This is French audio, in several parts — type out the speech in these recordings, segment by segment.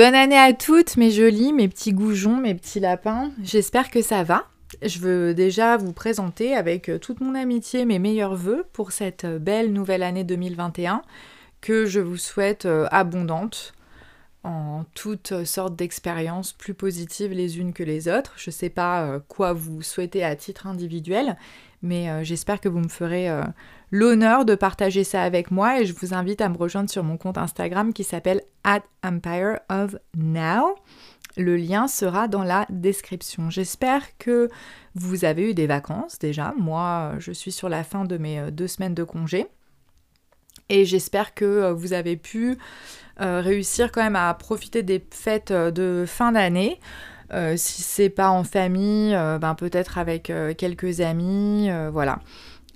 Bonne année à toutes mes jolis, mes petits goujons, mes petits lapins. J'espère que ça va. Je veux déjà vous présenter avec toute mon amitié mes meilleurs voeux pour cette belle nouvelle année 2021 que je vous souhaite euh, abondante en toutes sortes d'expériences plus positives les unes que les autres. Je ne sais pas euh, quoi vous souhaitez à titre individuel, mais euh, j'espère que vous me ferez l'honneur de partager ça avec moi et je vous invite à me rejoindre sur mon compte Instagram qui s'appelle at Empire of Now. Le lien sera dans la description. J'espère que vous avez eu des vacances déjà. Moi, je suis sur la fin de mes deux semaines de congé. Et j'espère que euh, vous avez pu euh, réussir quand même à profiter des fêtes euh, de fin d'année. si c'est pas en famille, ben peut-être avec quelques amis, voilà.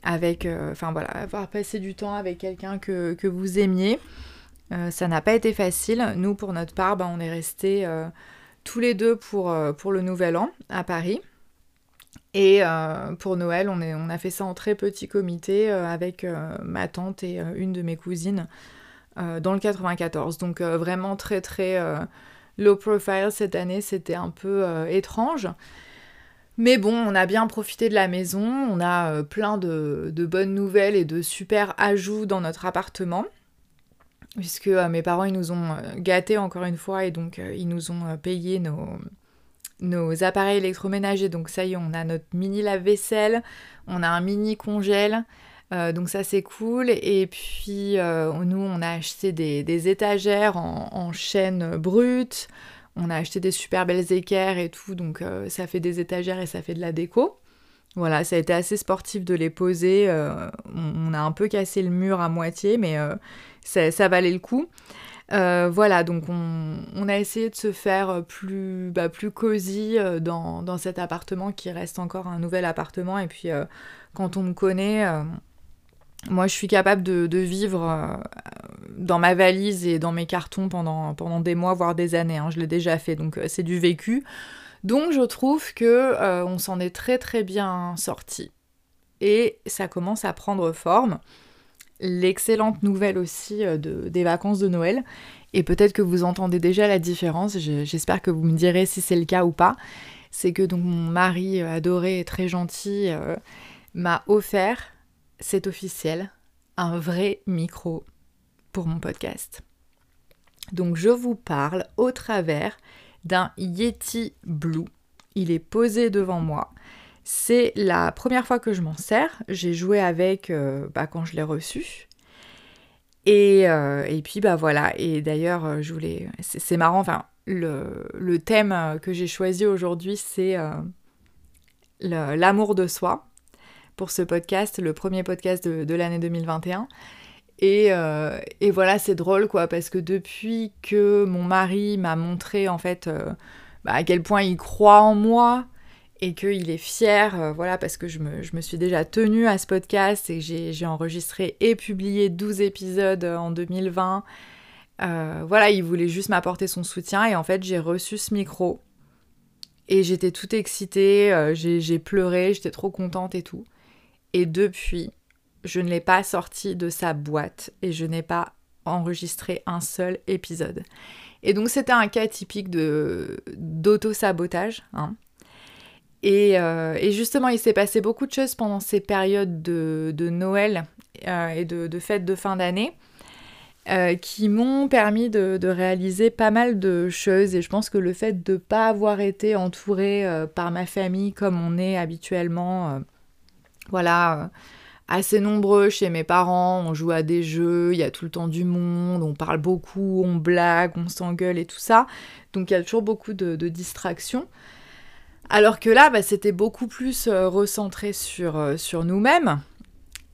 Avec, voilà, avoir passé du temps avec quelqu'un que, vous aimiez. ça n'a pas été facile. Nous, pour notre part, ben, on est restés tous les deux pour, le Nouvel An à Paris. Et euh, pour Noël, on, a fait ça en très petit comité euh, avec euh, ma tante et une de mes cousines dans le 94. Donc vraiment très très low profile cette année, c'était un peu étrange. Mais bon, on a bien profité de la maison, on a plein de, bonnes nouvelles et de super ajouts dans notre appartement. Puisque mes parents, ils nous ont gâtés encore une fois et donc ils nous ont payé nos, appareils électroménagers. Donc ça y est, on a notre mini lave-vaisselle, on a un mini congèle. Euh, donc ça c'est cool. Et puis euh, nous on a acheté des, étagères en, chaîne brute. On a acheté des super belles équerres et tout. Donc euh, ça fait des étagères et ça fait de la déco. Voilà, ça a été assez sportif de les poser. On, a un peu cassé le mur à moitié, mais ça, ça valait le coup. Euh, voilà, donc on, a essayé de se faire plus, bah, plus cosy euh, dans, cet appartement qui reste encore un nouvel appartement. Et puis euh, quand on me connaît, moi je suis capable de, vivre dans ma valise et dans mes cartons pendant, des mois, voire des années. Hein. je l'ai déjà fait, donc c'est du vécu. Donc je trouve que on s'en est très très bien sorti. Et ça commence à prendre forme l'excellente nouvelle aussi euh, de, des vacances de Noël. Et peut-être que vous entendez déjà la différence, j'espère que vous me direz si c'est le cas ou pas. C'est que mon mari euh, adoré et très gentil euh, m'a offert, c'est officiel, un vrai micro pour mon podcast. Donc je vous parle au travers d'un Yeti Blue. Il est posé devant moi. C'est la première fois que je m'en sers. J'ai joué avec euh, bah, quand je l'ai reçu. Euh, et, puis bah voilà. Et d'ailleurs, euh, je voulais. C'est marrant, enfin, le, thème que j'ai choisi aujourd'hui, c'est l'amour de soi pour ce podcast, le premier podcast de, l'année 2021. Et, et voilà, c'est drôle quoi, parce que depuis que mon mari m'a montré en fait bah, à quel point il croit en moi, et qu'il est fier, euh, voilà, parce que je me, suis déjà tenue à ce podcast et j'ai enregistré et publié 12 épisodes en 2020. Euh, voilà, il voulait juste m'apporter son soutien et en fait j'ai reçu ce micro et j'étais toute excitée, euh, j'ai pleuré, j'étais trop contente et tout. Et depuis, je ne l'ai pas sorti de sa boîte et je n'ai pas enregistré un seul épisode. Et donc c'était un cas typique de d'auto-sabotage. Hein. Euh, et, justement, il s'est passé beaucoup de choses pendant ces périodes de, Noël euh, et de, fêtes de fin d'année euh, qui m'ont permis de, réaliser pas mal de choses. Et je pense que le fait de ne pas avoir été entourée par ma famille comme on est habituellement, voilà, assez nombreux chez mes parents, on joue à des jeux, il y a tout le temps du monde, on parle beaucoup, on blague, on s'engueule et tout ça. Donc il y a toujours beaucoup de distractions. Alors que là, bah, c'était beaucoup plus euh, recentré sur, euh, nous-mêmes.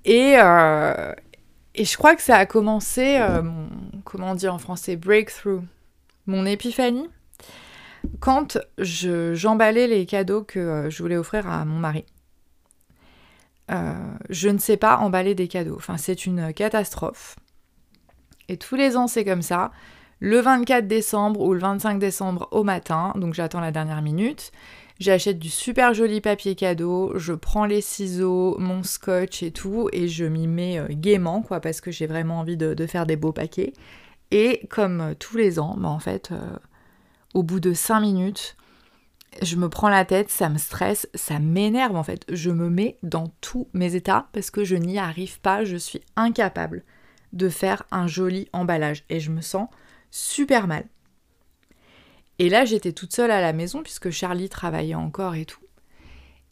Et, euh, je crois que ça a commencé, comment dire en français, breakthrough, mon épiphanie, quand j'emballais les cadeaux que je voulais offrir à mon mari. Je ne sais pas emballer des cadeaux. Enfin, c'est une catastrophe. Et tous les ans, c'est comme ça. Le 24 décembre ou le 25 décembre au matin, donc j'attends la dernière minute. J'achète du super joli papier cadeau, je prends les ciseaux, mon scotch et tout, et je m'y mets euh, gaiement, quoi, parce que j'ai vraiment envie de, faire des beaux paquets. Et comme euh, tous les ans, bah, en fait, euh, au bout de 5 minutes, je me prends la tête, ça me stresse, ça m'énerve en fait. Je me mets dans tous mes états parce que je n'y arrive pas, je suis incapable de faire un joli emballage et je me sens super mal. Et là, j'étais toute seule à la maison puisque Charlie travaillait encore et tout.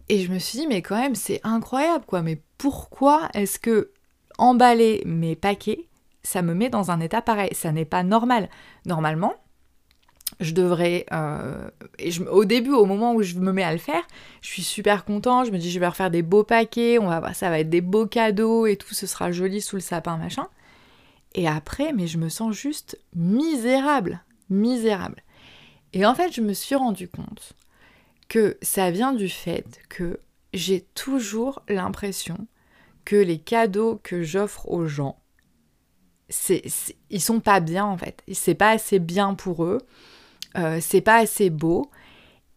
Et je me suis dit, mais quand même, c'est incroyable quoi. Mais pourquoi est-ce que emballer mes paquets, ça me met dans un état pareil? Ça n'est pas normal. Normalement, je devrais. Euh, et au début, au moment où je me mets à le faire, je suis super content. Je me dis, je vais refaire des beaux paquets, on va, ça va être des beaux cadeaux et tout, ce sera joli sous le sapin, machin. Et après, mais je me sens juste misérable, misérable. Et en fait, je me suis rendu compte que ça vient du fait que j'ai toujours l'impression que les cadeaux que j'offre aux gens, c'est, ils sont pas bien en fait. C'est pas assez bien pour eux. Euh, c'est pas assez beau.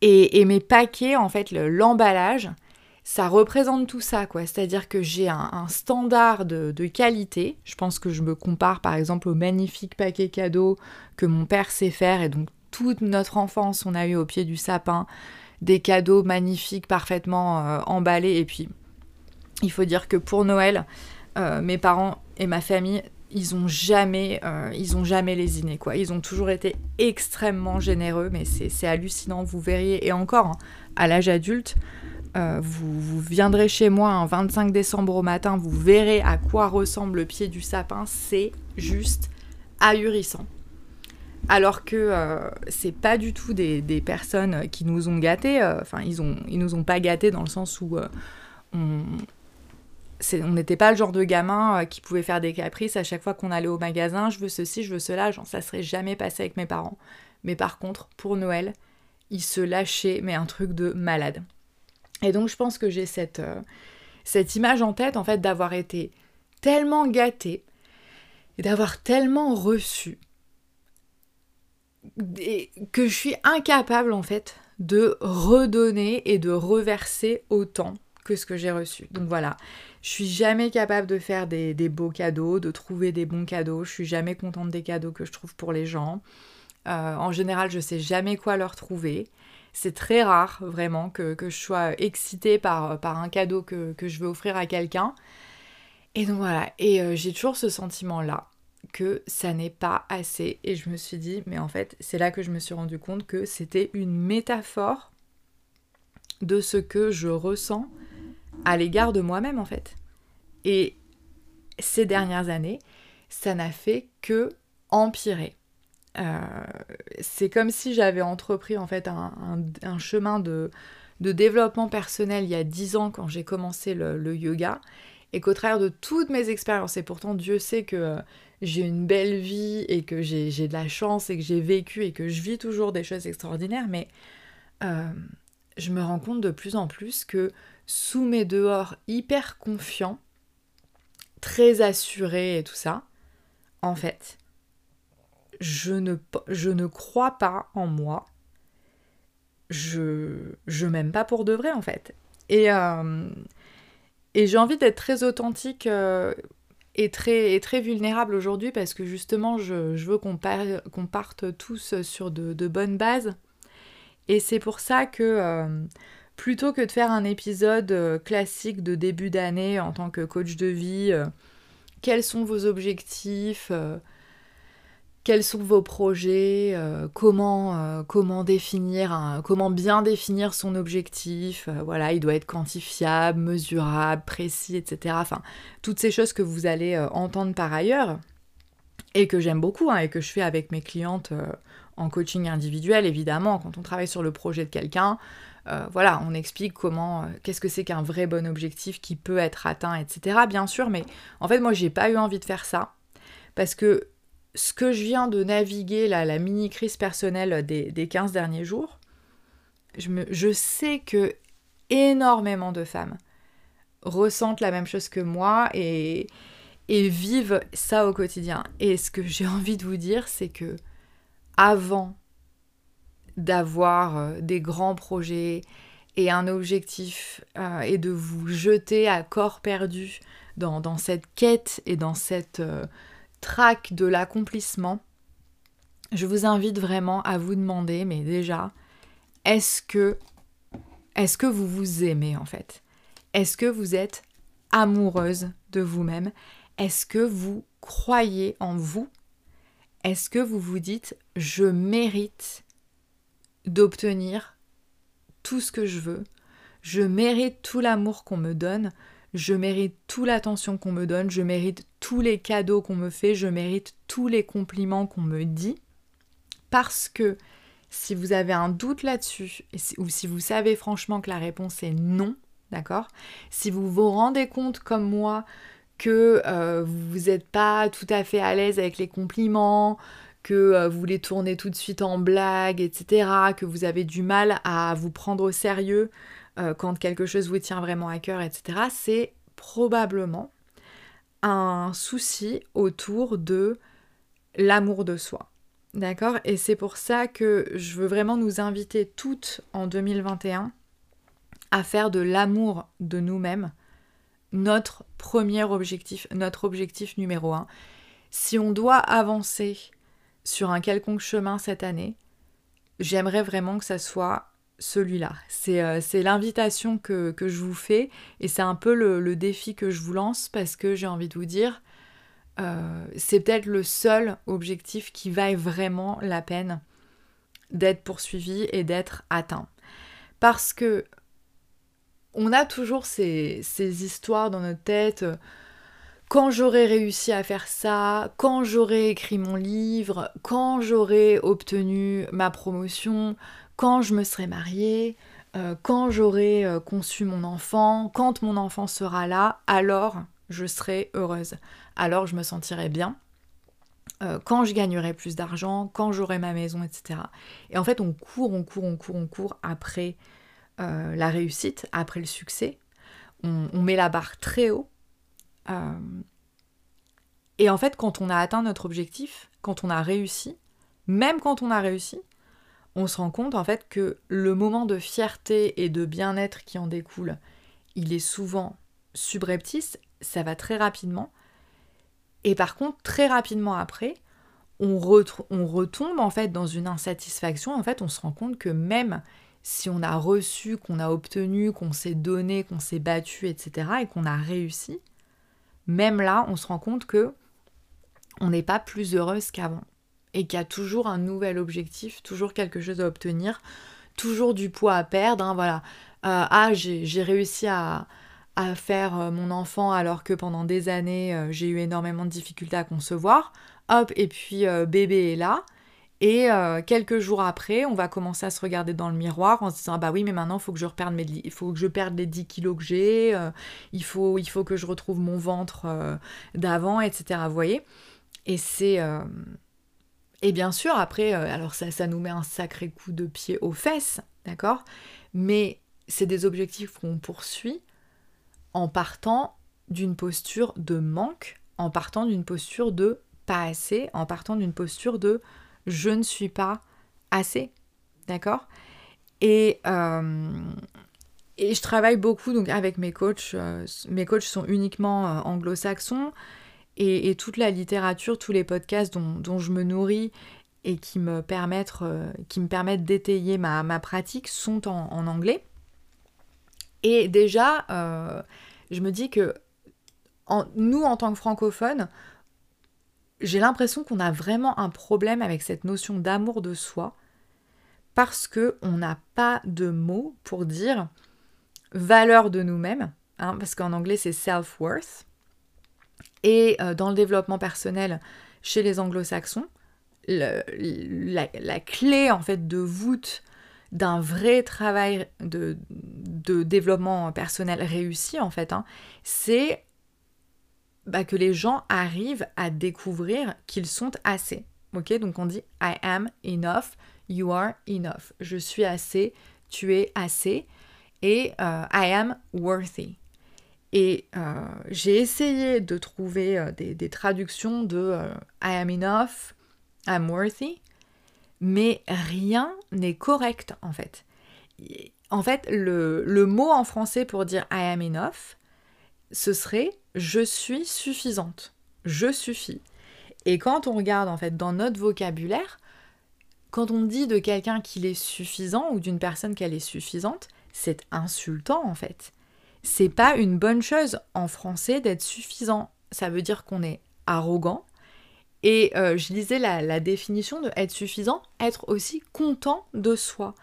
Et, mes paquets, en fait, l'emballage, ça représente tout ça, quoi. C'est-à-dire que j'ai un, standard de, qualité. Je pense que je me compare, par exemple, au magnifique paquet cadeau que mon père sait faire. Et donc, toute notre enfance, on a eu au pied du sapin des cadeaux magnifiques, parfaitement euh, emballés. Et puis, il faut dire que pour Noël, euh, mes parents et ma famille ils ont jamais, euh, ils ont jamais lésiné quoi. Ils ont toujours été extrêmement généreux, mais c'est hallucinant. Vous verriez et encore hein, à l'âge adulte, euh, vous, viendrez chez moi un 25 décembre au matin, vous verrez à quoi ressemble le pied du sapin. C'est juste ahurissant. Alors que euh, c'est pas du tout des, personnes qui nous ont gâtés. Enfin, ils ont, ils nous ont pas gâtés dans le sens où on n'était pas le genre de gamin euh, qui pouvait faire des caprices à chaque fois qu'on allait au magasin, je veux ceci, je veux cela, genre ça serait jamais passé avec mes parents. Mais par contre, pour Noël, ils se lâchaient, mais un truc de malade. Et donc je pense que j'ai cette, euh, cette image en tête, en fait, d'avoir été tellement gâtée et d'avoir tellement reçu que je suis incapable, en fait, de redonner et de reverser autant que ce que j'ai reçu. Donc voilà, je suis jamais capable de faire des, beaux cadeaux, de trouver des bons cadeaux. Je suis jamais contente des cadeaux que je trouve pour les gens. Euh, en général, je sais jamais quoi leur trouver. C'est très rare, vraiment, que, je sois excitée par, un cadeau que, je veux offrir à quelqu'un. Et donc voilà, et euh, j'ai toujours ce sentiment-là que ça n'est pas assez. Et je me suis dit, mais en fait, c'est là que je me suis rendu compte que c'était une métaphore de ce que je ressens à l'égard de moi-même en fait. Et ces dernières années, ça n'a fait que empirer. Euh, c'est comme si j'avais entrepris en fait un, chemin de, développement personnel il y a dix ans quand j'ai commencé le, yoga et qu'au travers de toutes mes expériences, et pourtant Dieu sait que euh, j'ai une belle vie et que j'ai de la chance et que j'ai vécu et que je vis toujours des choses extraordinaires, mais euh, je me rends compte de plus en plus que sous mes dehors hyper confiants, très assurés et tout ça, en fait, je ne, crois pas en moi. Je, je m'aime pas pour de vrai, en fait. Et, euh, et j'ai envie d'être très authentique euh, et, très, et très vulnérable aujourd'hui parce que justement, je, veux qu'on qu'on parte tous sur de, de, bonnes bases. Et c'est pour ça que euh, plutôt que de faire un épisode euh, classique de début d'année en tant que coach de vie, euh, quels sont vos objectifs, euh, quels sont vos projets, comment, définir, comment bien définir son objectif, voilà, il doit être quantifiable, mesurable, précis, etc. Enfin, toutes ces choses que vous allez entendre par ailleurs et que j'aime beaucoup hein, et que je fais avec mes clientes en coaching individuel, évidemment, quand on travaille sur le projet de quelqu'un, euh, voilà, on explique comment, euh, qu'est-ce que c'est qu'un vrai bon objectif qui peut être atteint, etc. Bien sûr, mais en fait, moi, j'ai pas eu envie de faire ça parce que ce que je viens de naviguer, là, la mini crise personnelle des, des 15 derniers jours, je, me, je sais que énormément de femmes ressentent la même chose que moi et, et vivent ça au quotidien. Et ce que j'ai envie de vous dire, c'est que avant d'avoir euh, des grands projets et un objectif euh, et de vous jeter à corps perdu dans, cette quête et dans cette euh, traque de l'accomplissement, je vous invite vraiment à vous demander, mais déjà, est-ce que, est-ce que vous vous aimez en fait? Est-ce que vous êtes amoureuse de vous-même? Est-ce que vous croyez en vous? Est-ce que vous vous dites, je mérite d'obtenir tout ce que je veux. Je mérite tout l'amour qu'on me donne. Je mérite toute l'attention qu'on me donne, je mérite tous les cadeaux qu'on me fait, je mérite tous les compliments qu'on me dit. Parce que si vous avez un doute là-dessus, ou si vous savez franchement que la réponse est non, d'accord? Si vous vous rendez compte comme moi que euh, vous n'êtes pas tout à fait à l'aise avec les compliments, que euh, vous les tournez tout de suite en blague, etc., que vous avez du mal à vous prendre au sérieux, euh, quand quelque chose vous tient vraiment à cœur, etc., c'est probablement un souci autour de l'amour de soi. D'accord? Et c'est pour ça que je veux vraiment nous inviter toutes en 2021 à faire de l'amour de nous-mêmes notre premier objectif, notre objectif numéro un. Si on doit avancer sur un quelconque chemin cette année, j'aimerais vraiment que ça soit celui-là. Euh, c'est l'invitation que, je vous fais et c'est un peu le, défi que je vous lance parce que j'ai envie de vous dire, euh, c'est peut-être le seul objectif qui vaille vraiment la peine d'être poursuivi et d'être atteint. Parce que on a toujours ces, ces histoires dans notre tête. Quand j'aurai réussi à faire ça, quand j'aurai écrit mon livre, quand j'aurai obtenu ma promotion, quand je me serai mariée, euh, quand j'aurai euh, conçu mon enfant, quand mon enfant sera là, alors je serai heureuse, alors je me sentirai bien, euh, quand je gagnerai plus d'argent, quand j'aurai ma maison, etc. Et en fait, on court, on court, on court, on court après la réussite, après le succès. On, on, met la barre très haut. Et en fait, quand on a atteint notre objectif, quand on a réussi, même quand on a réussi, on se rend compte en fait que le moment de fierté et de bien-être qui en découle, il est souvent subreptice, ça va très rapidement. Et par contre, très rapidement après, on, on, retombe en fait dans une insatisfaction. En fait, on se rend compte que même si on a reçu, qu'on a obtenu, qu'on s'est donné, qu'on s'est battu, etc., et qu'on a réussi, même là, on se rend compte que on n'est pas plus heureuse qu'avant et qu'il y a toujours un nouvel objectif, toujours quelque chose à obtenir, toujours du poids à perdre. Hein, voilà. Euh, ah, j'ai réussi à, faire euh, mon enfant alors que pendant des années euh, j'ai eu énormément de difficultés à concevoir. Hop, et puis bébé est là. Et quelques jours après, on va commencer à se regarder dans le miroir en se disant ah bah oui, mais maintenant il faut que je reperde mes, il faut que je perde les 10 kilos que j'ai, il, faut, il faut que je retrouve mon ventre d'avant, etc. Vous voyez Et c'est bien sûr, après, euh, alors ça, ça nous met un sacré coup de pied aux fesses, d'accord? Mais c'est des objectifs qu'on poursuit en partant d'une posture de manque, en partant d'une posture de pas assez, en partant d'une posture de je ne suis pas assez, d'accord? Et, euh, et je travaille beaucoup donc avec mes coachs. Euh, mes coachs sont uniquement anglo-saxons. Et, toute la littérature, tous les podcasts dont, je me nourris et qui me permettent, euh, permettent d'étayer ma, pratique sont en, anglais. Et déjà, euh, je me dis que nous, en tant que francophones, j'ai l'impression qu'on a vraiment un problème avec cette notion d'amour de soi parce qu'on n'a pas de mots pour dire valeur de nous-mêmes, hein, parce qu'en anglais c'est self-worth. Et euh, dans le développement personnel chez les anglo-saxons, la, clé en fait de voûte d'un vrai travail de, développement personnel réussi en fait, hein, c'est bah, que les gens arrivent à découvrir qu'ils sont assez. Ok, donc on dit I am enough, you are enough. Je suis assez, tu es assez, et euh, I am worthy. Et euh, j'ai essayé de trouver euh, des, traductions de I am enough, I'm worthy, mais rien n'est correct en fait. En fait, le, le, mot en français pour dire I am enough, ce serait je suis suffisante, je suffis. Et quand on regarde en fait dans notre vocabulaire, quand on dit de quelqu'un qu'il est suffisant ou d'une personne qu'elle est suffisante, c'est insultant en fait. C'est pas une bonne chose en français d'être suffisant. Ça veut dire qu'on est arrogant. Et euh, je lisais la, la définition de être suffisant, être aussi content de soi.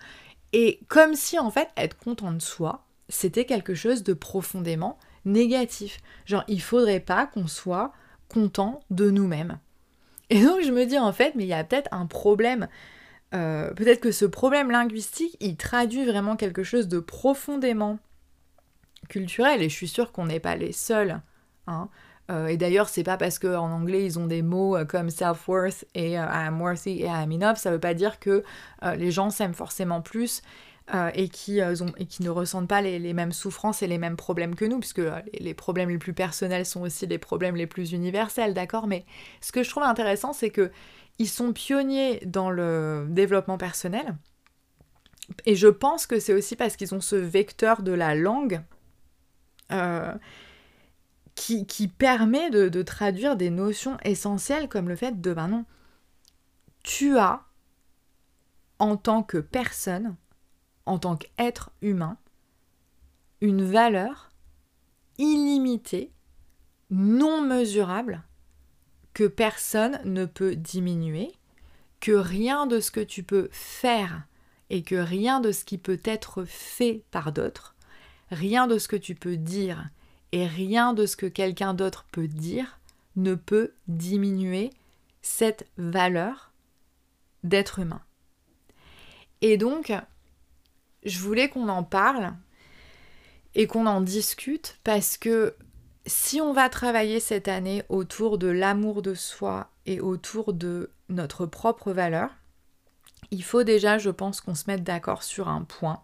Et comme si en fait être content de soi, c'était quelque chose de profondément négatif. Genre, il faudrait pas qu'on soit content de nous-mêmes. Et donc je me dis en fait, mais il y a peut-être un problème. Euh, peut-être que ce problème linguistique, il traduit vraiment quelque chose de profondément culturel. Et je suis sûre qu'on n'est pas les seuls. Hein. Euh, et d'ailleurs, c'est pas parce qu'en anglais ils ont des mots euh, comme self-worth et I'm worthy et I'm enough, ça veut pas dire que les gens s'aiment forcément plus euh, et, qui, euh, et qui ne ressentent pas les, mêmes souffrances et les mêmes problèmes que nous, puisque euh, les, problèmes les plus personnels sont aussi les problèmes les plus universels, d'accord? Mais ce que je trouve intéressant, c'est que ils sont pionniers dans le développement personnel, et je pense que c'est aussi parce qu'ils ont ce vecteur de la langue qui, qui, permet de, traduire des notions essentielles comme le fait de, ben non, tu as, en tant que personne, en tant qu'être humain une valeur illimitée, non mesurable, que personne ne peut diminuer, que rien de ce que tu peux faire et que rien de ce qui peut être fait par d'autres, rien de ce que tu peux dire et rien de ce que quelqu'un d'autre peut dire ne peut diminuer cette valeur d'être humain. Et donc, je voulais qu'on en parle et qu'on en discute parce que si on va travailler cette année autour de l'amour de soi et autour de notre propre valeur, il faut déjà, je pense, qu'on se mette d'accord sur un point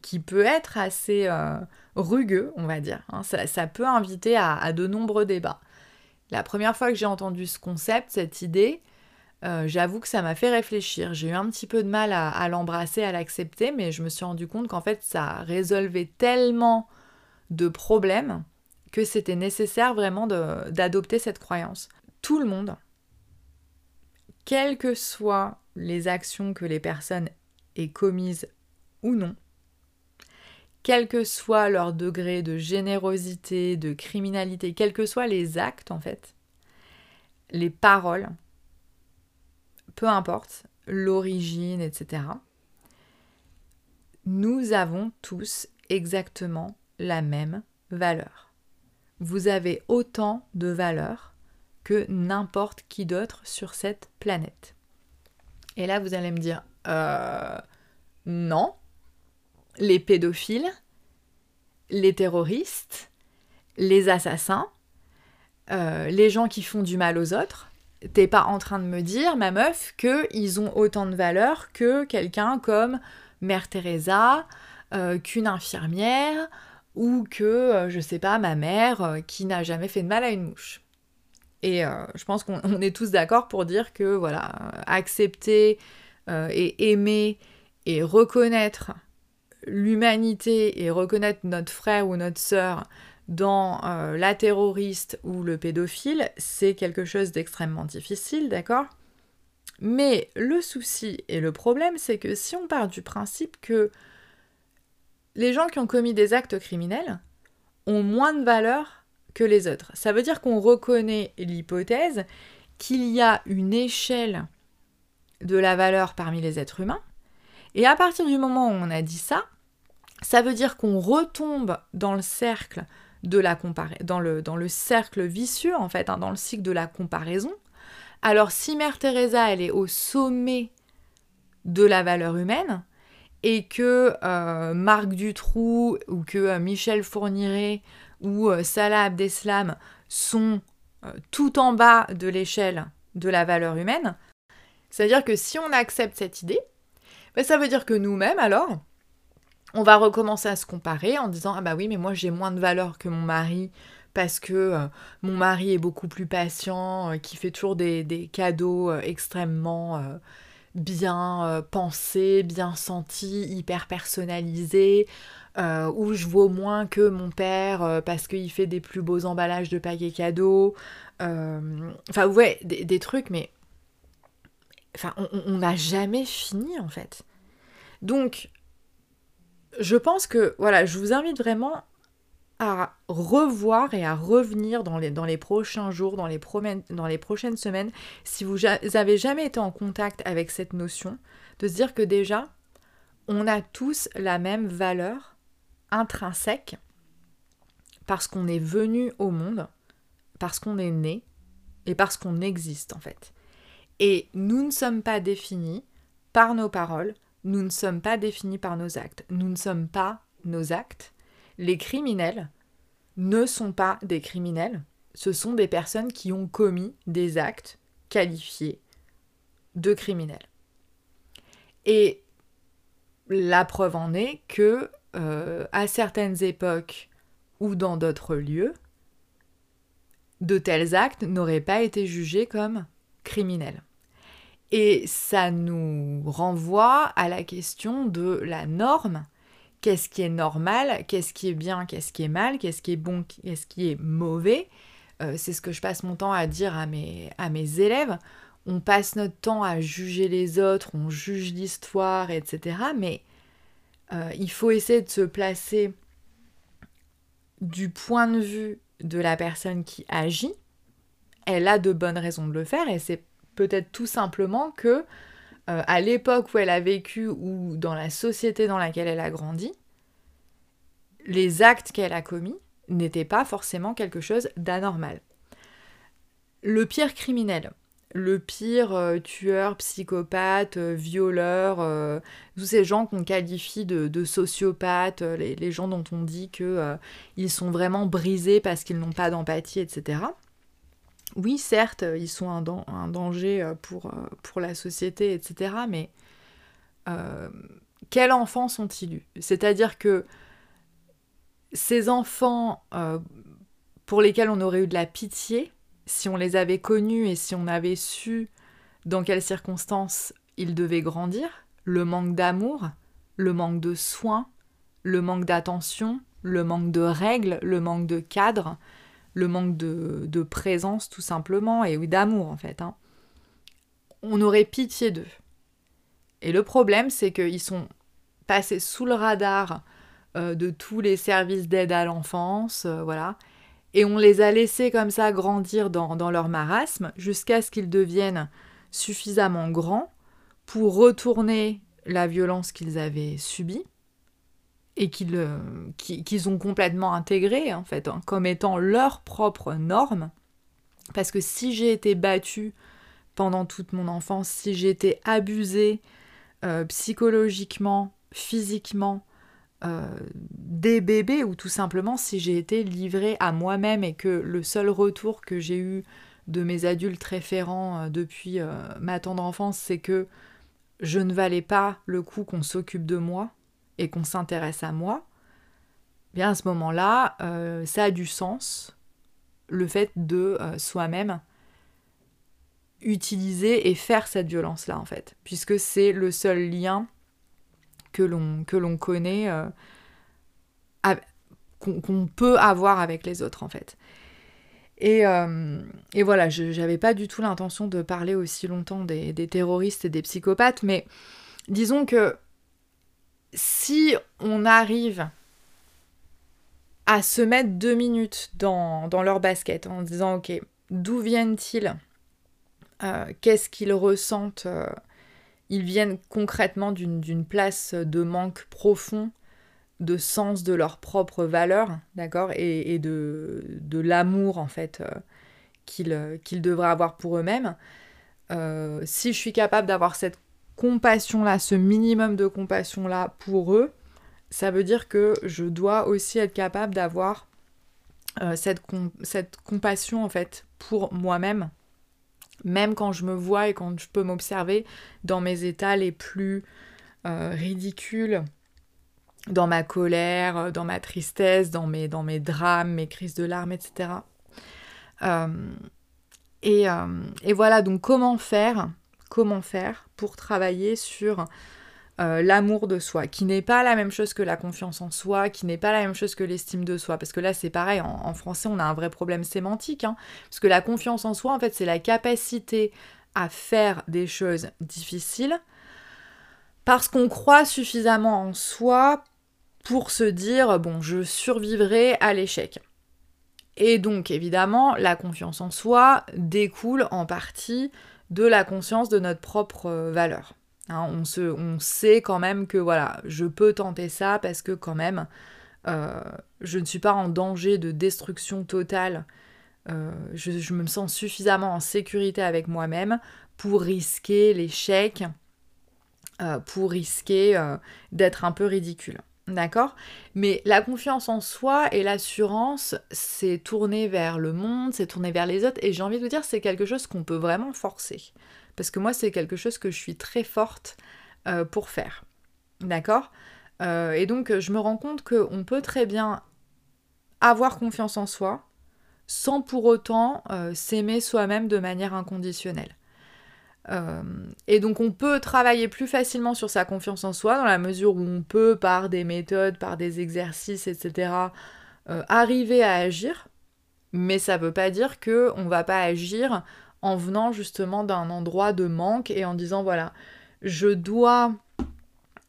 qui peut être assez euh, rugueux, on va dire. Hein. Ça, peut inviter à, de nombreux débats. La première fois que j'ai entendu ce concept, cette idée, euh, j'avoue que ça m'a fait réfléchir. J'ai eu un petit peu de mal à, l'embrasser, à l'accepter, mais je me suis rendu compte qu'en fait, ça résolvait tellement de problèmes que c'était nécessaire vraiment d'adopter cette croyance. Tout le monde, quelles que soient les actions que les personnes aient commises ou non, quel que soit leur degré de générosité, de criminalité, quels que soient les actes en fait, les paroles, peu importe l'origine, etc., nous avons tous exactement la même valeur. Vous avez autant de valeur que n'importe qui d'autre sur cette planète. Et là, vous allez me dire, euh, non, les pédophiles, les terroristes, les assassins, euh, les gens qui font du mal aux autres, t'es pas en train de me dire, ma meuf, qu'ils ont autant de valeur que quelqu'un comme Mère Teresa, euh, qu'une infirmière, ou que, euh, je sais pas, ma mère euh, qui n'a jamais fait de mal à une mouche. Et je pense qu'on est tous d'accord pour dire que, voilà, accepter et aimer et reconnaître l'humanité et reconnaître notre frère ou notre sœur dans euh, la terroriste ou le pédophile, c'est quelque chose d'extrêmement difficile, d'accord? Mais le souci et le problème, c'est que si on part du principe que les gens qui ont commis des actes criminels ont moins de valeur que les autres, ça veut dire qu'on reconnaît l'hypothèse qu'il y a une échelle de la valeur parmi les êtres humains, et à partir du moment où on a dit ça, ça veut dire qu'on retombe dans le cercle de la dans le, dans le cercle vicieux, en fait, hein, dans le cycle de la comparaison. Alors, si Mère Teresa, elle est au sommet de la valeur humaine, et que euh, Marc Dutroux ou que euh, Michel Fourniret ou euh, Salah Abdeslam sont tout en bas de l'échelle de la valeur humaine, c'est-à-dire que si on accepte cette idée, ben, ça veut dire que nous-mêmes, alors, on va recommencer à se comparer en disant ah bah oui mais moi j'ai moins de valeur que mon mari parce que euh, mon mari est beaucoup plus patient, euh, qui fait toujours des, cadeaux euh, extrêmement bien pensés, bien sentis, hyper personnalisés, ou je vaux moins que mon père parce qu'il fait des plus beaux emballages de paquets cadeaux. Enfin, ouais, des, des trucs, mais Enfin, on n'a jamais fini en fait. Donc, je pense que, voilà, je vous invite vraiment à revoir et à revenir dans les, dans les prochains jours, dans les, dans les prochaines semaines, si vous avez jamais été en contact avec cette notion, de se dire que déjà, on a tous la même valeur intrinsèque parce qu'on est venu au monde, parce qu'on est né et parce qu'on existe en fait. Et nous ne sommes pas définis par nos paroles, nous ne sommes pas définis par nos actes, nous ne sommes pas nos actes. Les criminels ne sont pas des criminels, ce sont des personnes qui ont commis des actes qualifiés de criminels. Et la preuve en est que euh, à certaines époques ou dans d'autres lieux, de tels actes n'auraient pas été jugés comme criminels. Et ça nous renvoie à la question de la norme. Qu'est-ce qui est normal Qu'est-ce qui est bien Qu'est-ce qui est mal Qu'est-ce qui est bon Qu'est-ce qui est mauvais euh, C'est ce que je passe mon temps à dire à mes, élèves. On passe notre temps à juger les autres, on juge l'histoire, etc. Mais euh, il faut essayer de se placer du point de vue de la personne qui agit. Elle a de bonnes raisons de le faire et c'est peut-être tout simplement que euh, à l'époque où elle a vécu ou dans la société dans laquelle elle a grandi, les actes qu'elle a commis n'étaient pas forcément quelque chose d'anormal. Le pire criminel, le pire euh, tueur, psychopathe, euh, violeur, tous ces gens qu'on qualifie de, sociopathes, les, gens dont on dit qu'ils sont vraiment brisés parce qu'ils n'ont pas d'empathie, etc oui, certes, ils sont un, danger euh, pour, euh, pour, la société, etc. Mais euh, quels enfants sont-ils eus C'est-à-dire que ces enfants pour lesquels on aurait eu de la pitié, si on les avait connus et si on avait su dans quelles circonstances ils devaient grandir, le manque d'amour, le manque de soins, le manque d'attention, le manque de règles, le manque de cadre, le manque de, présence tout simplement, et oui d'amour en fait. Hein. On aurait pitié d'eux. Et le problème, c'est qu'ils sont passés sous le radar euh, de tous les services d'aide à l'enfance, euh, voilà. Et on les a laissés comme ça grandir dans, dans leur marasme jusqu'à ce qu'ils deviennent suffisamment grands pour retourner la violence qu'ils avaient subie et qu'ils ont complètement intégré en fait hein, comme étant leur propre norme. Parce que si j'ai été battue pendant toute mon enfance, si j'ai été abusée euh, psychologiquement, physiquement, euh, des bébés, ou tout simplement si j'ai été livrée à moi-même et que le seul retour que j'ai eu de mes adultes référents euh, depuis ma tendre enfance, c'est que je ne valais pas le coup qu'on s'occupe de moi, qu'on s'intéresse à moi, bien à ce moment-là, euh, ça a du sens, le fait de euh, soi-même utiliser et faire cette violence-là, en fait, puisque c'est le seul lien que l'on, connaît, euh, qu'on, peut avoir avec les autres, en fait. Et, voilà, je n'avais pas du tout l'intention de parler aussi longtemps des terroristes et des psychopathes, mais disons que si on arrive à se mettre deux minutes dans, leur basket en disant ok, d'où viennent-ils euh, Qu'est-ce qu'ils ressentent euh, Ils viennent concrètement d'une place de manque profond de sens de leur propre valeur, d'accord Et, de, de l'amour en fait euh, qu'ils devraient avoir pour eux-mêmes. si je suis capable d'avoir cette compassion-là, ce minimum de compassion-là pour eux, ça veut dire que je dois aussi être capable d'avoir euh, cette, compassion en fait pour moi-même, même quand je me vois et quand je peux m'observer dans mes états les plus euh, ridicules, dans ma colère, dans ma tristesse, dans mes, drames, mes crises de larmes, etc. Euh, et, voilà, donc comment faire comment faire pour travailler sur euh, l'amour de soi, qui n'est pas la même chose que la confiance en soi, qui n'est pas la même chose que l'estime de soi. Parce que là, c'est pareil, en, français, on a un vrai problème sémantique. Hein. parce que la confiance en soi, en fait, c'est la capacité à faire des choses difficiles parce qu'on croit suffisamment en soi pour se dire bon, je survivrai à l'échec. Et donc évidemment, la confiance en soi découle en partie de la conscience de notre propre euh, valeur. Hein, on, se, on, sait quand même que voilà, je peux tenter ça parce que quand même, euh, je ne suis pas en danger de destruction totale. Euh, je, me sens suffisamment en sécurité avec moi-même pour risquer l'échec, pour risquer d'être un peu ridicule. D'accord? Mais la confiance en soi et l'assurance, c'est tourner vers le monde, c'est tourner vers les autres. Et j'ai envie de vous dire, c'est quelque chose qu'on peut vraiment forcer. Parce que moi, c'est quelque chose que je suis très forte euh, pour faire. D'accord? Euh, Et donc, je me rends compte qu'on peut très bien avoir confiance en soi sans pour autant euh, s'aimer soi-même de manière inconditionnelle. Euh, et donc on peut travailler plus facilement sur sa confiance en soi dans la mesure où on peut, par des méthodes, par des exercices, etc., euh, arriver à agir. Mais ça ne veut pas dire que on va pas agir en venant justement d'un endroit de manque et en disant voilà, je dois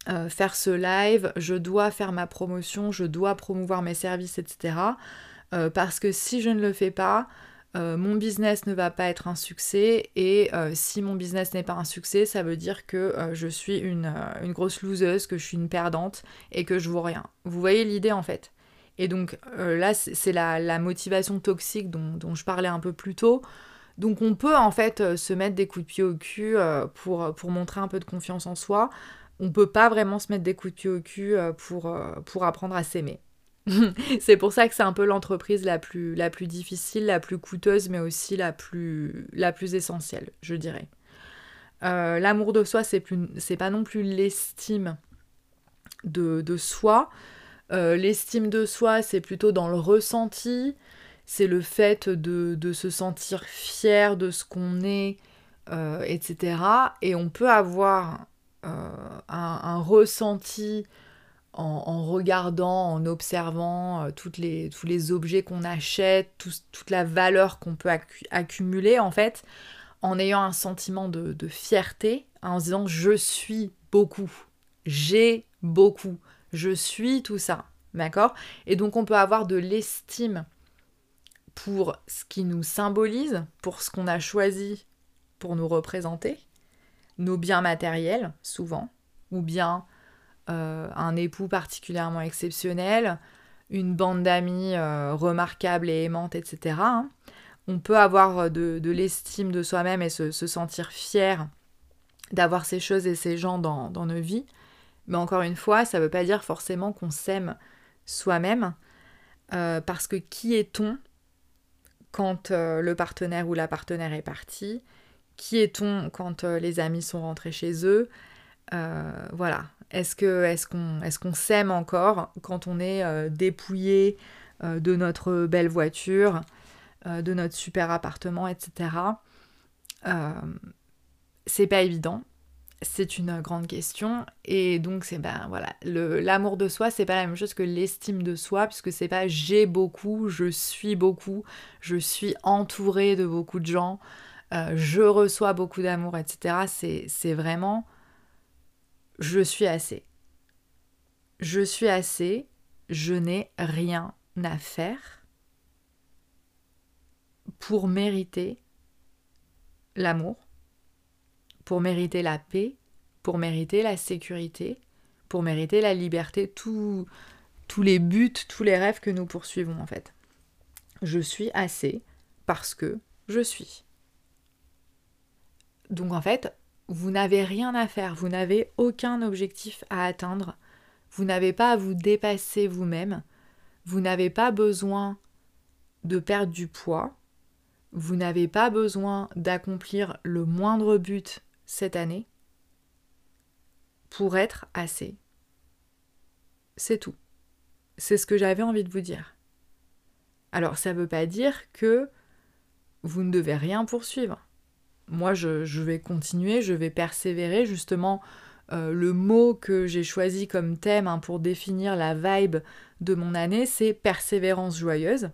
euh, faire ce live, je dois faire ma promotion, je dois promouvoir mes services, etc. parce que si je ne le fais pas, euh, mon business ne va pas être un succès et euh, si mon business n'est pas un succès, ça veut dire que euh, je suis une, grosse loseuse, que je suis une perdante et que je vaux rien. Vous voyez l'idée en fait. Et donc là, c'est la, motivation toxique dont, je parlais un peu plus tôt. Donc on peut en fait se mettre des coups de pied au cul pour, pour montrer un peu de confiance en soi. On peut pas vraiment se mettre des coups de pied au cul pour, pour apprendre à s'aimer. c'est pour ça que c'est un peu l'entreprise la plus, difficile, la plus coûteuse, mais aussi la plus, la plus essentielle, je dirais. Euh, l'amour de soi, c'est, pas non plus l'estime de, soi. Euh, l'estime de soi, c'est plutôt dans le ressenti, c'est le fait de, de se sentir fier de ce qu'on est, euh, etc. Et on peut avoir un, ressenti en, regardant, en observant euh, toutes les, tous les objets qu'on achète, toute la valeur qu'on peut accumuler en fait, en ayant un sentiment de, fierté, en se disant je suis beaucoup, j'ai beaucoup, je suis tout ça, d'accord? Et donc on peut avoir de l'estime pour ce qui nous symbolise, pour ce qu'on a choisi pour nous représenter, nos biens matériels souvent, ou bien un époux particulièrement exceptionnel, une bande d'amis euh, remarquable et aimante, etc. Hein. On peut avoir de, l'estime de soi-même et se, sentir fier d'avoir ces choses et ces gens dans, nos vies. Mais encore une fois, ça ne veut pas dire forcément qu'on s'aime soi-même, euh, parce que qui est-on quand le partenaire ou la partenaire est parti? Qui est-on quand les amis sont rentrés chez eux? Voilà, est-ce est-ce qu'on est-ce s'aime encore quand on est euh, dépouillé euh, de notre belle voiture, euh, de notre super appartement, etc. c'est pas évident. C'est une grande question et donc c'est ben voilà l'amour de soi c'est pas la même chose que l'estime de soi puisque c'est pas j'ai beaucoup je suis beaucoup je suis entouré de beaucoup de gens je reçois beaucoup d'amour etc c'est vraiment je suis assez. Je suis assez, je n'ai rien à faire pour mériter l'amour, pour mériter la paix, pour mériter la sécurité, pour mériter la liberté, tous les buts, tous les rêves que nous poursuivons en fait. Je suis assez parce que je suis. Donc en fait, vous n'avez rien à faire, vous n'avez aucun objectif à atteindre, vous n'avez pas à vous dépasser vous-même, vous n'avez pas besoin de perdre du poids, vous n'avez pas besoin d'accomplir le moindre but cette année pour être assez. C'est tout. C'est ce que j'avais envie de vous dire. Alors ça ne veut pas dire que vous ne devez rien poursuivre moi, je, vais continuer, je vais persévérer. Justement, euh, le mot que j'ai choisi comme thème hein, pour définir la vibe de mon année, c'est persévérance joyeuse.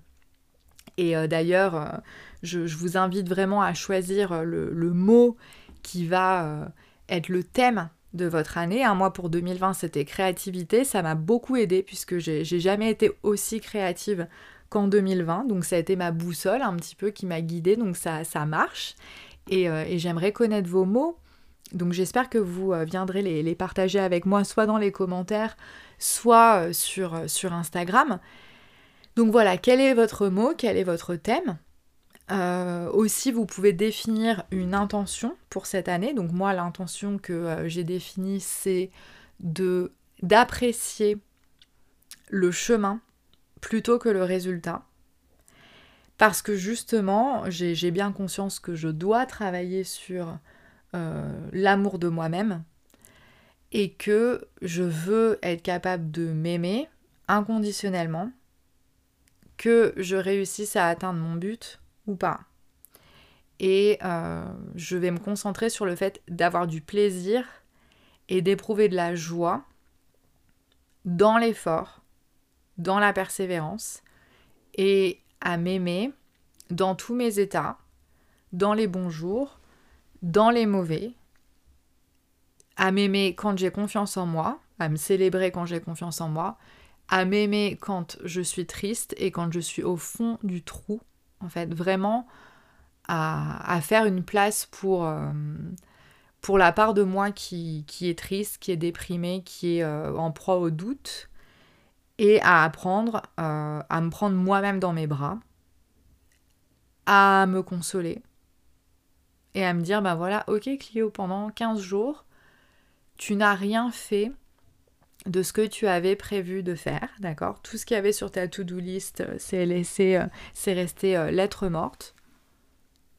Et d'ailleurs, je, vous invite vraiment à choisir le, mot qui va être le thème de votre année. Un mois pour 2020, c'était créativité. Ça m'a beaucoup aidé puisque j'ai jamais été aussi créative qu'en 2020. Donc ça a été ma boussole un petit peu qui m'a guidée. Donc ça, ça marche. Et, euh, j'aimerais connaître vos mots. Donc j'espère que vous euh, viendrez les, partager avec moi, soit dans les commentaires, soit euh, sur, Instagram. Donc voilà, quel est votre mot, quel est votre thème? Aussi, vous pouvez définir une intention pour cette année. Donc moi, l'intention que j'ai définie, c'est de d'apprécier le chemin plutôt que le résultat. Parce que justement, j'ai bien conscience que je dois travailler sur euh, l'amour de moi-même et que je veux être capable de m'aimer inconditionnellement, que je réussisse à atteindre mon but ou pas. Et euh, je vais me concentrer sur le fait d'avoir du plaisir et d'éprouver de la joie dans l'effort, dans la persévérance et à m'aimer dans tous mes états, dans les bons jours, dans les mauvais, à m'aimer quand j'ai confiance en moi, à me célébrer quand j'ai confiance en moi, à m'aimer quand je suis triste et quand je suis au fond du trou en fait, vraiment à, faire une place pour, euh, pour la part de moi qui, est triste, qui est déprimée, qui est euh, en proie au doute, et à apprendre euh, à me prendre moi-même dans mes bras, à me consoler, et à me dire, ben voilà, ok Clio, pendant 15 jours, tu n'as rien fait de ce que tu avais prévu de faire, d'accord? Tout ce qu'il y avait sur ta to-do list, euh, c'est laissé, euh, c'est resté lettre morte.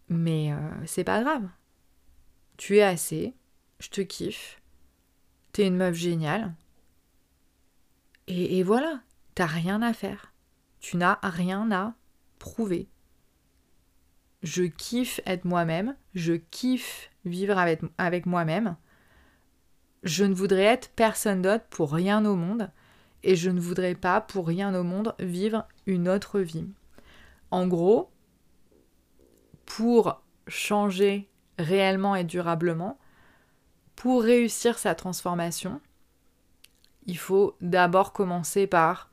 Mais c'est pas grave. Tu es assez, je te kiffe, t'es une meuf géniale. Et, voilà, t'as rien à faire. Tu n'as rien à prouver. Je kiffe être moi-même, je kiffe vivre avec, avec moi-même. Je ne voudrais être personne d'autre pour rien au monde et je ne voudrais pas pour rien au monde vivre une autre vie. En gros, pour changer réellement et durablement, pour réussir sa transformation, il faut d'abord commencer par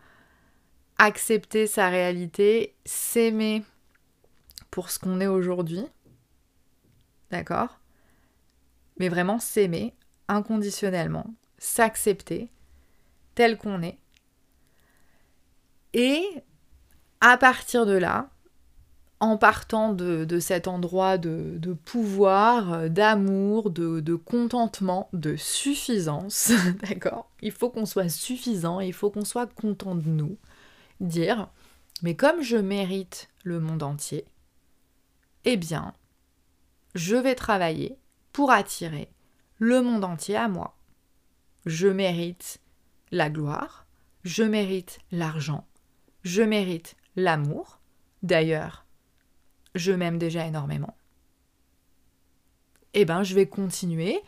accepter sa réalité, s'aimer pour ce qu'on est aujourd'hui. D'accord? Mais vraiment s'aimer, inconditionnellement, s'accepter tel qu'on est. Et à partir de là, en partant de, cet endroit de, pouvoir, d'amour, de, de, contentement, de suffisance, d'accord? Il faut qu'on soit suffisant, il faut qu'on soit content de nous. Dire, mais comme je mérite le monde entier, eh bien, je vais travailler pour attirer le monde entier à moi. Je mérite la gloire, je mérite l'argent, je mérite l'amour. D'ailleurs, je m'aime déjà énormément. Eh ben, je vais continuer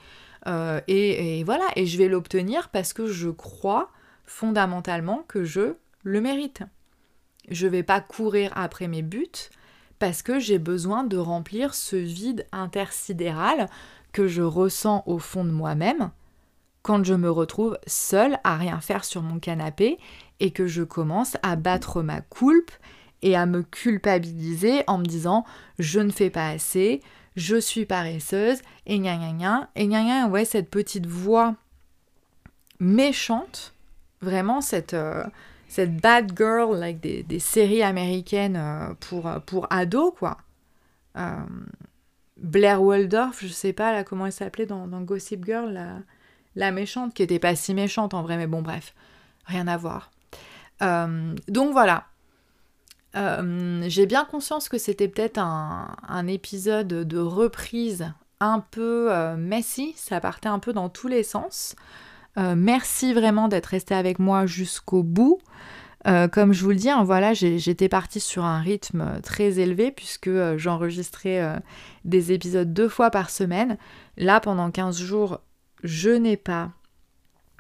euh, et, voilà, et je vais l'obtenir parce que je crois fondamentalement que je le mérite. Je vais pas courir après mes buts parce que j'ai besoin de remplir ce vide intersidéral que je ressens au fond de moi-même quand je me retrouve seule à rien faire sur mon canapé et que je commence à battre ma coulpe et à me culpabiliser en me disant je ne fais pas assez, je suis paresseuse et gna gna gna et gna gna ouais cette petite voix méchante vraiment cette euh, cette bad girl like des, des séries américaines euh, pour pour ados quoi euh, Blair Waldorf, je sais pas là comment elle s'appelait dans, Gossip Girl, la, méchante, qui était pas si méchante en vrai, mais bon bref, rien à voir. Donc voilà. Euh, j'ai bien conscience que c'était peut-être un, épisode de reprise un peu euh, messy, ça partait un peu dans tous les sens. merci vraiment d'être resté avec moi jusqu'au bout. Euh, comme je vous le dis, hein, voilà, j'étais partie sur un rythme très élevé puisque euh, j'enregistrais euh, des épisodes deux fois par semaine. Là, pendant 15 jours, je n'ai pas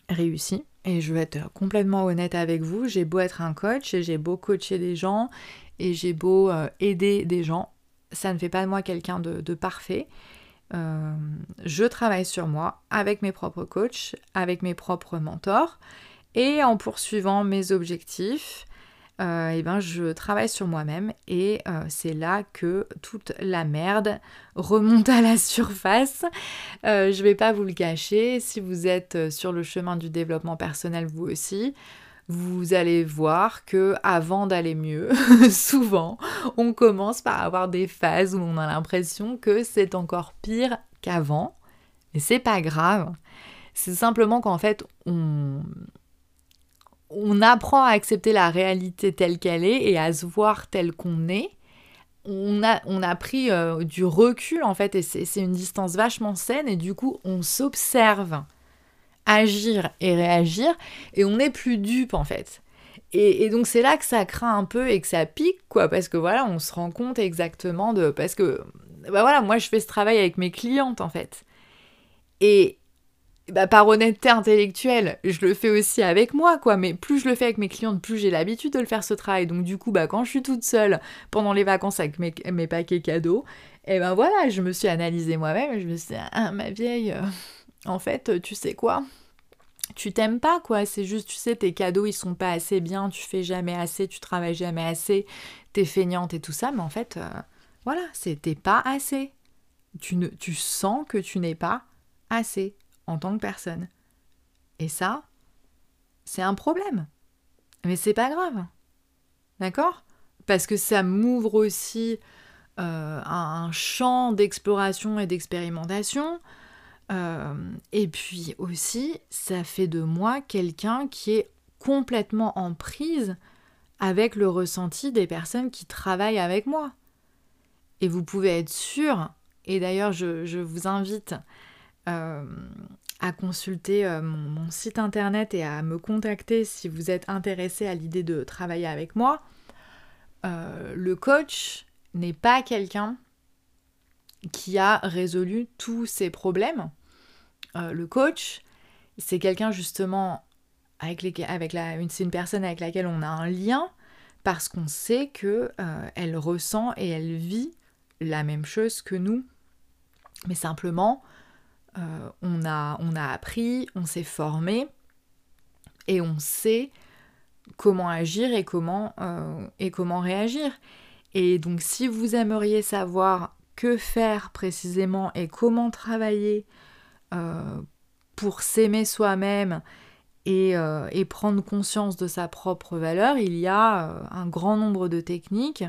réussi. Et je vais être complètement honnête avec vous, j'ai beau être un coach et j'ai beau coacher des gens et j'ai beau euh, aider des gens, ça ne fait pas de moi quelqu'un de, parfait. Euh, je travaille sur moi avec mes propres coachs, avec mes propres mentors et en poursuivant mes objectifs, euh, eh ben, je travaille sur moi-même et euh, c'est là que toute la merde remonte à la surface. Euh, je vais pas vous le cacher, si vous êtes sur le chemin du développement personnel vous aussi, vous allez voir que avant d'aller mieux, souvent, on commence par avoir des phases où on a l'impression que c'est encore pire qu'avant. Mais c'est pas grave. C'est simplement qu'en fait, on, on apprend à accepter la réalité telle qu'elle est et à se voir tel qu'on est. On a, on a pris euh, du recul en fait et c'est une distance vachement saine et du coup on s'observe agir et réagir et on n'est plus dupe en fait. Et, donc c'est là que ça craint un peu et que ça pique quoi parce que voilà on se rend compte exactement de parce que bah voilà moi je fais ce travail avec mes clientes en fait. Et, bah, par honnêteté intellectuelle, je le fais aussi avec moi, quoi. Mais plus je le fais avec mes clientes, plus j'ai l'habitude de le faire ce travail. Donc du coup, bah, quand je suis toute seule pendant les vacances avec mes, paquets cadeaux, et eh ben voilà, je me suis analysée moi-même. Je me suis dit, ah, ma vieille, euh, en fait, tu sais quoi? Tu t'aimes pas quoi, c'est juste tu sais tes cadeaux ils sont pas assez bien, tu fais jamais assez, tu travailles jamais assez, t'es feignante et tout ça, mais en fait euh, voilà, c'était pas assez. Tu, ne, tu sens que tu n'es pas assez en tant que personne. Et ça, c'est un problème. Mais c'est pas grave. D'accord? Parce que ça m'ouvre aussi euh, un champ d'exploration et d'expérimentation. Euh, et puis aussi, ça fait de moi quelqu'un qui est complètement en prise avec le ressenti des personnes qui travaillent avec moi. Et vous pouvez être sûr, et d'ailleurs je, vous invite euh, à consulter euh, mon, site internet et à me contacter si vous êtes intéressé à l'idée de travailler avec moi. Euh, le coach n'est pas quelqu'un qui a résolu tous ses problèmes. le coach, c'est quelqu'un justement avec, la, c'est une personne avec laquelle on a un lien parce qu'on sait que elle ressent et elle vit la même chose que nous. Mais simplement, euh, on, a, appris, on s'est formé et on sait comment agir et comment, euh, et comment réagir. Et donc si vous aimeriez savoir que faire précisément et comment travailler euh, pour s'aimer soi-même et, et, prendre conscience de sa propre valeur, il y a un grand nombre de techniques.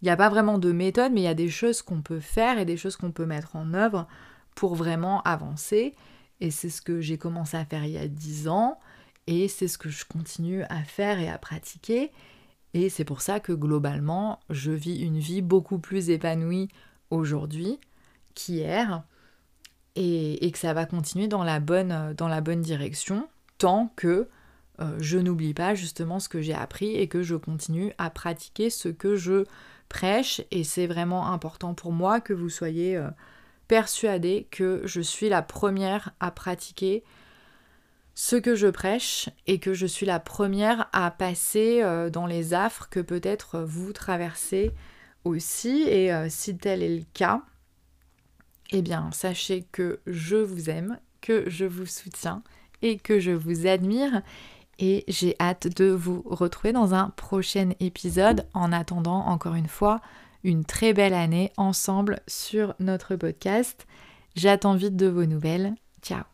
Il n'y a pas vraiment de méthode, mais il y a des choses qu'on peut faire et des choses qu'on peut mettre en œuvre pour vraiment avancer. Et c'est ce que j'ai commencé à faire il y a 10 ans et c'est ce que je continue à faire et à pratiquer. Et c'est pour ça que globalement, je vis une vie beaucoup plus épanouie aujourd'hui qu'hier et, et, que ça va continuer dans la bonne, dans la bonne direction tant que euh, je n'oublie pas justement ce que j'ai appris et que je continue à pratiquer ce que je prêche. Et c'est vraiment important pour moi que vous soyez... Euh, persuadée que je suis la première à pratiquer ce que je prêche et que je suis la première à passer euh, dans les affres que peut-être vous traversez aussi. Et euh, si tel est le cas, eh bien sachez que je vous aime, que je vous soutiens et que je vous admire. Et j'ai hâte de vous retrouver dans un prochain épisode. En attendant, encore une fois, une très belle année ensemble sur notre podcast. J'attends vite de vos nouvelles. Ciao